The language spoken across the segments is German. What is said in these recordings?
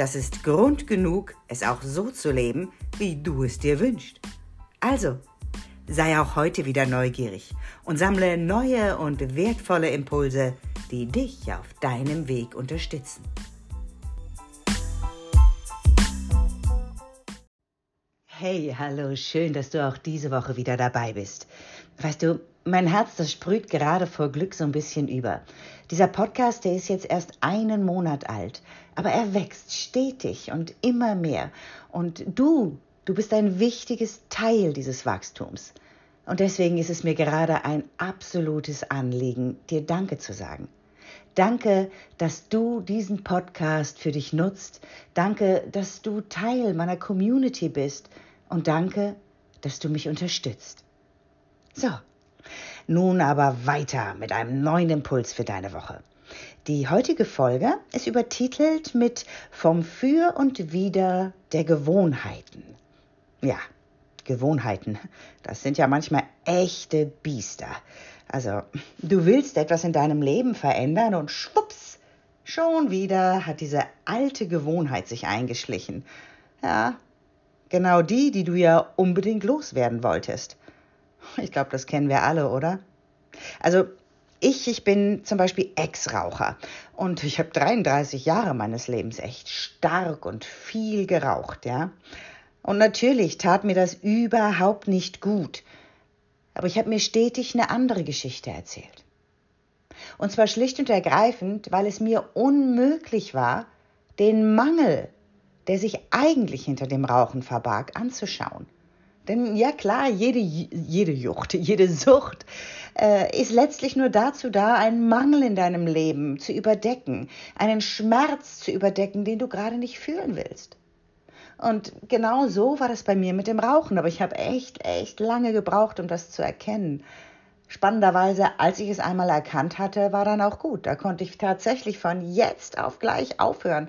das ist Grund genug, es auch so zu leben, wie du es dir wünschst. Also, sei auch heute wieder neugierig und sammle neue und wertvolle Impulse, die dich auf deinem Weg unterstützen. Hey, hallo, schön, dass du auch diese Woche wieder dabei bist. Weißt du, mein Herz, das sprüht gerade vor Glück so ein bisschen über. Dieser Podcast, der ist jetzt erst einen Monat alt, aber er wächst stetig und immer mehr. Und du, du bist ein wichtiges Teil dieses Wachstums. Und deswegen ist es mir gerade ein absolutes Anliegen, dir Danke zu sagen. Danke, dass du diesen Podcast für dich nutzt. Danke, dass du Teil meiner Community bist. Und danke, dass du mich unterstützt. So, nun aber weiter mit einem neuen Impuls für deine Woche. Die heutige Folge ist übertitelt mit Vom Für und Wider der Gewohnheiten. Ja, Gewohnheiten, das sind ja manchmal echte Biester. Also, du willst etwas in deinem Leben verändern und schwupps, schon wieder hat diese alte Gewohnheit sich eingeschlichen. Ja, genau die, die du ja unbedingt loswerden wolltest. Ich glaube, das kennen wir alle, oder? Also ich, ich bin zum Beispiel Ex-Raucher und ich habe 33 Jahre meines Lebens echt stark und viel geraucht, ja. Und natürlich tat mir das überhaupt nicht gut. Aber ich habe mir stetig eine andere Geschichte erzählt. Und zwar schlicht und ergreifend, weil es mir unmöglich war, den Mangel, der sich eigentlich hinter dem Rauchen verbarg, anzuschauen. Denn ja klar, jede, jede Jucht, jede Sucht äh, ist letztlich nur dazu da, einen Mangel in deinem Leben zu überdecken, einen Schmerz zu überdecken, den du gerade nicht fühlen willst. Und genau so war das bei mir mit dem Rauchen. Aber ich habe echt, echt lange gebraucht, um das zu erkennen. Spannenderweise, als ich es einmal erkannt hatte, war dann auch gut. Da konnte ich tatsächlich von jetzt auf gleich aufhören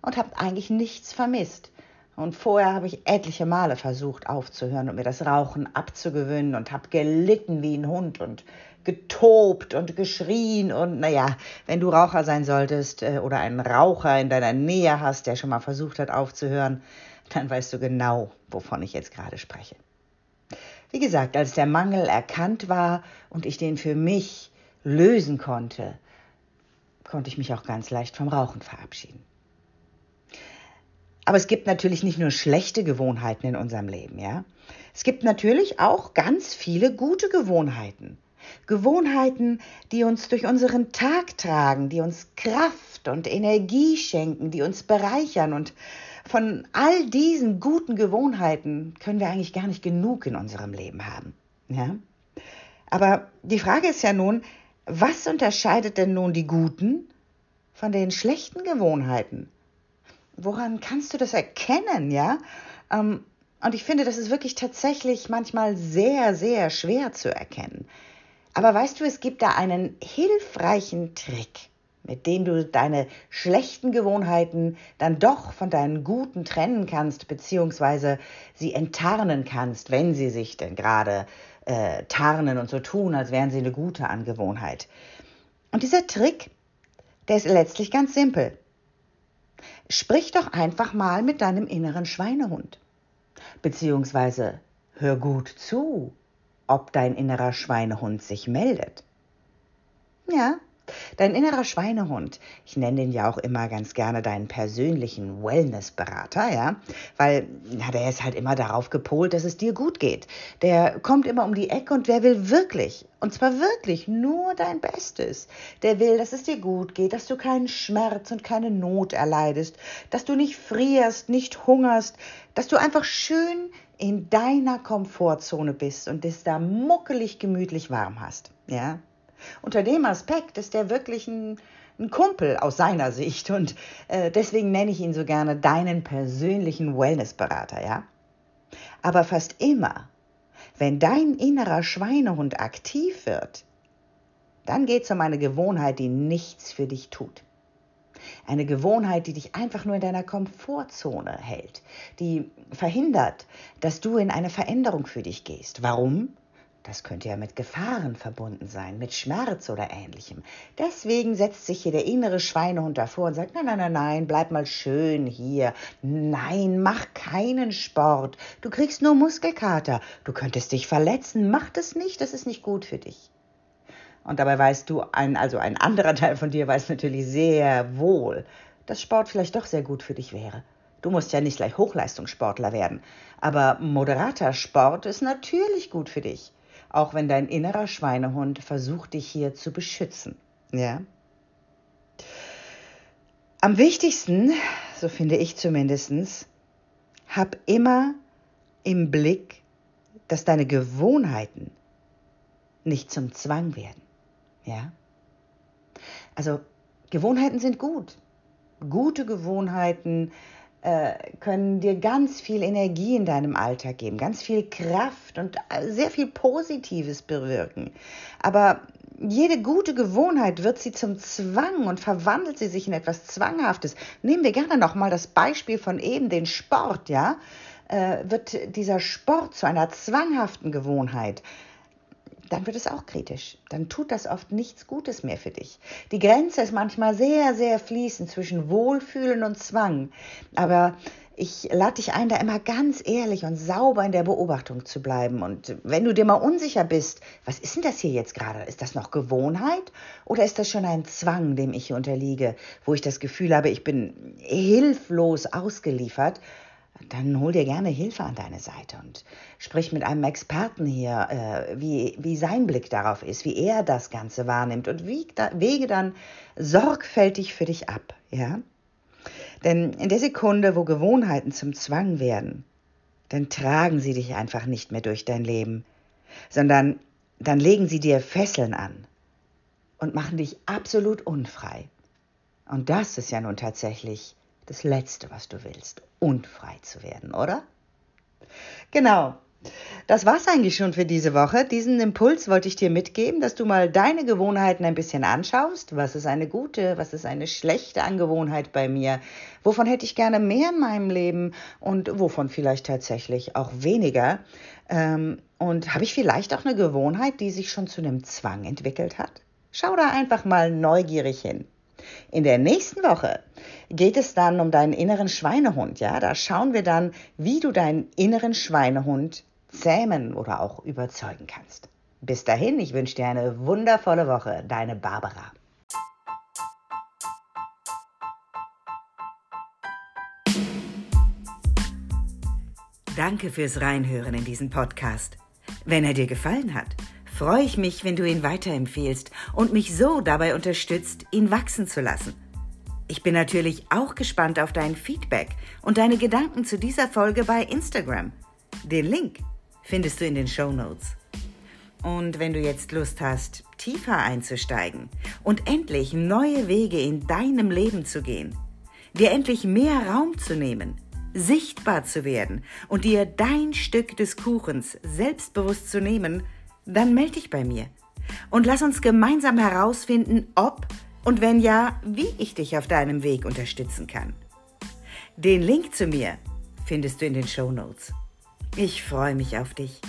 und habe eigentlich nichts vermisst. Und vorher habe ich etliche Male versucht aufzuhören und mir das Rauchen abzugewöhnen und habe gelitten wie ein Hund und getobt und geschrien und naja, wenn du Raucher sein solltest äh, oder einen Raucher in deiner Nähe hast, der schon mal versucht hat aufzuhören, dann weißt du genau, wovon ich jetzt gerade spreche. Wie gesagt, als der Mangel erkannt war und ich den für mich lösen konnte, konnte ich mich auch ganz leicht vom Rauchen verabschieden. Aber es gibt natürlich nicht nur schlechte Gewohnheiten in unserem Leben, ja. Es gibt natürlich auch ganz viele gute Gewohnheiten. Gewohnheiten, die uns durch unseren Tag tragen, die uns Kraft und Energie schenken, die uns bereichern. Und von all diesen guten Gewohnheiten können wir eigentlich gar nicht genug in unserem Leben haben. Ja? Aber die Frage ist ja nun, was unterscheidet denn nun die guten von den schlechten Gewohnheiten? Woran kannst du das erkennen, ja? Ähm, und ich finde, das ist wirklich tatsächlich manchmal sehr, sehr schwer zu erkennen. Aber weißt du, es gibt da einen hilfreichen Trick, mit dem du deine schlechten Gewohnheiten dann doch von deinen guten trennen kannst, beziehungsweise sie enttarnen kannst, wenn sie sich denn gerade äh, tarnen und so tun, als wären sie eine gute Angewohnheit. Und dieser Trick, der ist letztlich ganz simpel. Sprich doch einfach mal mit deinem inneren Schweinehund. Beziehungsweise hör gut zu, ob dein innerer Schweinehund sich meldet. Ja, Dein innerer Schweinehund, ich nenne den ja auch immer ganz gerne deinen persönlichen Wellnessberater, ja, weil na, der ist halt immer darauf gepolt, dass es dir gut geht. Der kommt immer um die Ecke und der will wirklich, und zwar wirklich nur dein Bestes. Der will, dass es dir gut geht, dass du keinen Schmerz und keine Not erleidest, dass du nicht frierst, nicht hungerst, dass du einfach schön in deiner Komfortzone bist und es da muckelig gemütlich warm hast, ja. Unter dem Aspekt ist er wirklich ein, ein Kumpel aus seiner Sicht und äh, deswegen nenne ich ihn so gerne deinen persönlichen Wellnessberater, ja? Aber fast immer, wenn dein innerer Schweinehund aktiv wird, dann geht es um eine Gewohnheit, die nichts für dich tut. Eine Gewohnheit, die dich einfach nur in deiner Komfortzone hält, die verhindert, dass du in eine Veränderung für dich gehst. Warum? Das könnte ja mit Gefahren verbunden sein, mit Schmerz oder ähnlichem. Deswegen setzt sich hier der innere Schweinehund davor und sagt, nein, nein, nein, nein, bleib mal schön hier. Nein, mach keinen Sport. Du kriegst nur Muskelkater. Du könntest dich verletzen. Mach das nicht, das ist nicht gut für dich. Und dabei weißt du, ein, also ein anderer Teil von dir weiß natürlich sehr wohl, dass Sport vielleicht doch sehr gut für dich wäre. Du musst ja nicht gleich Hochleistungssportler werden, aber moderater Sport ist natürlich gut für dich, auch wenn dein innerer Schweinehund versucht, dich hier zu beschützen. Ja? Am wichtigsten, so finde ich zumindest, hab immer im Blick, dass deine Gewohnheiten nicht zum Zwang werden. Ja? Also Gewohnheiten sind gut. Gute Gewohnheiten äh, können dir ganz viel Energie in deinem Alltag geben, ganz viel Kraft und äh, sehr viel Positives bewirken. Aber jede gute Gewohnheit wird sie zum Zwang und verwandelt sie sich in etwas Zwanghaftes. Nehmen wir gerne nochmal das Beispiel von eben, den Sport, ja? Äh, wird dieser Sport zu einer zwanghaften Gewohnheit dann wird es auch kritisch. Dann tut das oft nichts Gutes mehr für dich. Die Grenze ist manchmal sehr, sehr fließend zwischen Wohlfühlen und Zwang. Aber ich lade dich ein, da immer ganz ehrlich und sauber in der Beobachtung zu bleiben. Und wenn du dir mal unsicher bist, was ist denn das hier jetzt gerade? Ist das noch Gewohnheit oder ist das schon ein Zwang, dem ich hier unterliege, wo ich das Gefühl habe, ich bin hilflos ausgeliefert? Dann hol dir gerne Hilfe an deine Seite und sprich mit einem Experten hier, äh, wie, wie sein Blick darauf ist, wie er das Ganze wahrnimmt und da, wege dann sorgfältig für dich ab, ja? Denn in der Sekunde, wo Gewohnheiten zum Zwang werden, dann tragen sie dich einfach nicht mehr durch dein Leben, sondern dann legen sie dir Fesseln an und machen dich absolut unfrei. Und das ist ja nun tatsächlich das Letzte, was du willst, unfrei zu werden, oder? Genau. Das war's eigentlich schon für diese Woche. Diesen Impuls wollte ich dir mitgeben, dass du mal deine Gewohnheiten ein bisschen anschaust. Was ist eine gute, was ist eine schlechte Angewohnheit bei mir? Wovon hätte ich gerne mehr in meinem Leben und wovon vielleicht tatsächlich auch weniger? Ähm, und habe ich vielleicht auch eine Gewohnheit, die sich schon zu einem Zwang entwickelt hat? Schau da einfach mal neugierig hin. In der nächsten Woche geht es dann um deinen inneren Schweinehund. Ja, da schauen wir dann, wie du deinen inneren Schweinehund zähmen oder auch überzeugen kannst. Bis dahin, ich wünsche dir eine wundervolle Woche. Deine Barbara. Danke fürs Reinhören in diesen Podcast. Wenn er dir gefallen hat, freue ich mich, wenn du ihn weiterempfehlst und mich so dabei unterstützt, ihn wachsen zu lassen. Ich bin natürlich auch gespannt auf dein Feedback und deine Gedanken zu dieser Folge bei Instagram. Den Link findest du in den Show Notes. Und wenn du jetzt Lust hast, tiefer einzusteigen und endlich neue Wege in deinem Leben zu gehen, dir endlich mehr Raum zu nehmen, sichtbar zu werden und dir dein Stück des Kuchens selbstbewusst zu nehmen, dann melde dich bei mir und lass uns gemeinsam herausfinden, ob und wenn ja, wie ich dich auf deinem Weg unterstützen kann. Den Link zu mir findest du in den Show Notes. Ich freue mich auf dich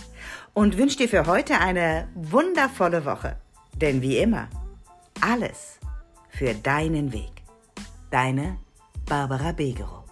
und wünsche dir für heute eine wundervolle Woche. Denn wie immer, alles für deinen Weg. Deine Barbara Begerow.